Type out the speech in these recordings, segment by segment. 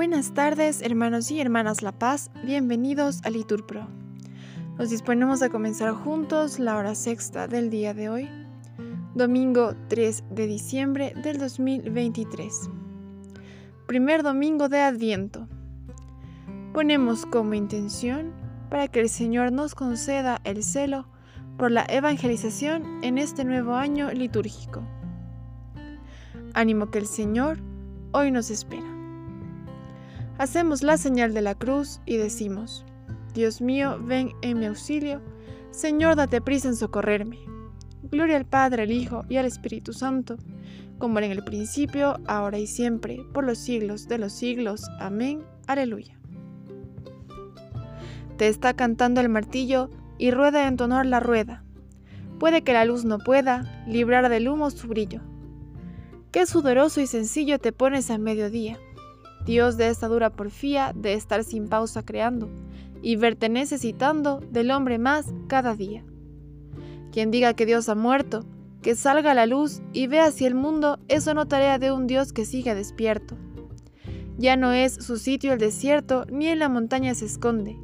Buenas tardes, hermanos y hermanas La Paz, bienvenidos a Liturpro. Nos disponemos a comenzar juntos la hora sexta del día de hoy, domingo 3 de diciembre del 2023. Primer domingo de Adviento. Ponemos como intención para que el Señor nos conceda el celo por la evangelización en este nuevo año litúrgico. Ánimo que el Señor hoy nos espera. Hacemos la señal de la cruz y decimos, Dios mío, ven en mi auxilio, Señor, date prisa en socorrerme. Gloria al Padre, al Hijo y al Espíritu Santo, como era en el principio, ahora y siempre, por los siglos de los siglos. Amén. Aleluya. Te está cantando el martillo y rueda en tu honor la rueda. Puede que la luz no pueda librar del humo su brillo. Qué sudoroso y sencillo te pones a mediodía Dios de esta dura porfía de estar sin pausa creando y verte necesitando del hombre más cada día. Quien diga que Dios ha muerto, que salga a la luz y vea si el mundo es o no tarea de un Dios que sigue despierto. Ya no es su sitio el desierto, ni en la montaña se esconde.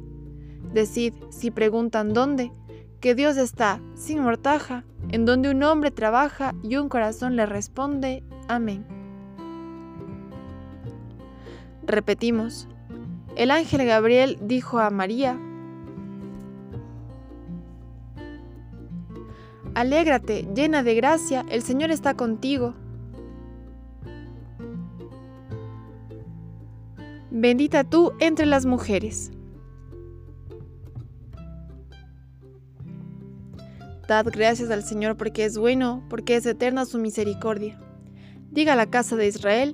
Decid, si preguntan dónde, que Dios está, sin mortaja, en donde un hombre trabaja y un corazón le responde. Amén. Repetimos, el ángel Gabriel dijo a María, Alégrate, llena de gracia, el Señor está contigo. Bendita tú entre las mujeres. Dad gracias al Señor porque es bueno, porque es eterna su misericordia. Diga la casa de Israel,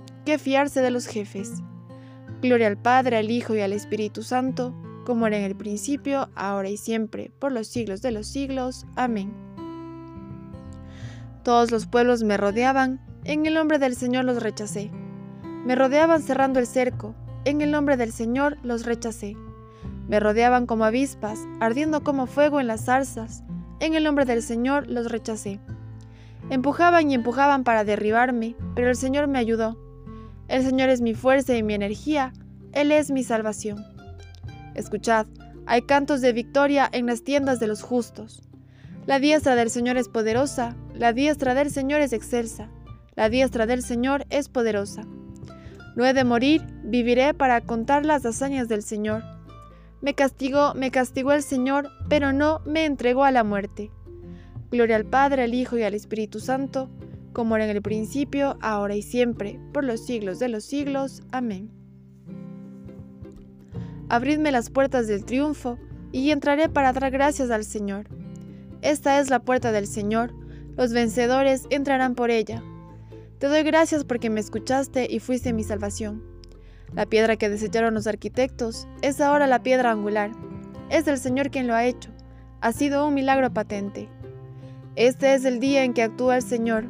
que fiarse de los jefes. Gloria al Padre, al Hijo y al Espíritu Santo, como era en el principio, ahora y siempre, por los siglos de los siglos. Amén. Todos los pueblos me rodeaban, en el nombre del Señor los rechacé. Me rodeaban cerrando el cerco, en el nombre del Señor los rechacé. Me rodeaban como avispas, ardiendo como fuego en las zarzas, en el nombre del Señor los rechacé. Empujaban y empujaban para derribarme, pero el Señor me ayudó. El Señor es mi fuerza y mi energía, Él es mi salvación. Escuchad, hay cantos de victoria en las tiendas de los justos. La diestra del Señor es poderosa, la diestra del Señor es excelsa, la diestra del Señor es poderosa. No he de morir, viviré para contar las hazañas del Señor. Me castigó, me castigó el Señor, pero no me entregó a la muerte. Gloria al Padre, al Hijo y al Espíritu Santo, como era en el principio, ahora y siempre, por los siglos de los siglos. Amén. Abridme las puertas del triunfo, y entraré para dar gracias al Señor. Esta es la puerta del Señor, los vencedores entrarán por ella. Te doy gracias porque me escuchaste y fuiste mi salvación. La piedra que desecharon los arquitectos es ahora la piedra angular. Es el Señor quien lo ha hecho. Ha sido un milagro patente. Este es el día en que actúa el Señor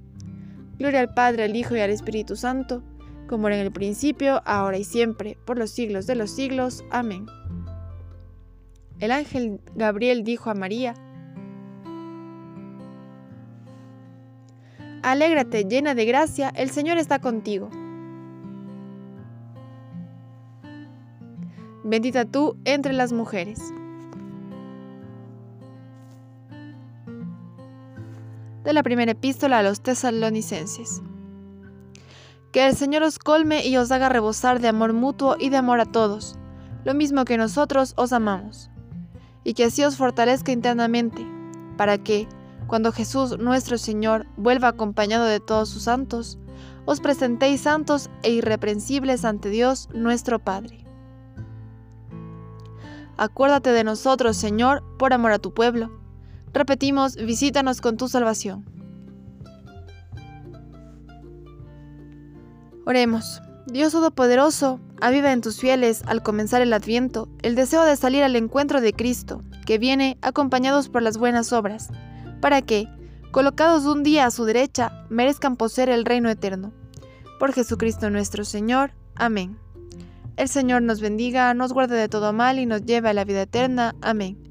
Gloria al Padre, al Hijo y al Espíritu Santo, como era en el principio, ahora y siempre, por los siglos de los siglos. Amén. El ángel Gabriel dijo a María, Alégrate, llena de gracia, el Señor está contigo. Bendita tú entre las mujeres. De la primera epístola a los tesalonicenses. Que el Señor os colme y os haga rebosar de amor mutuo y de amor a todos, lo mismo que nosotros os amamos, y que así os fortalezca internamente, para que, cuando Jesús nuestro Señor vuelva acompañado de todos sus santos, os presentéis santos e irreprensibles ante Dios nuestro Padre. Acuérdate de nosotros, Señor, por amor a tu pueblo. Repetimos, visítanos con tu salvación. Oremos. Dios Todopoderoso, aviva en tus fieles, al comenzar el Adviento, el deseo de salir al encuentro de Cristo, que viene acompañados por las buenas obras, para que, colocados un día a su derecha, merezcan poseer el reino eterno. Por Jesucristo nuestro Señor. Amén. El Señor nos bendiga, nos guarde de todo mal y nos lleve a la vida eterna. Amén.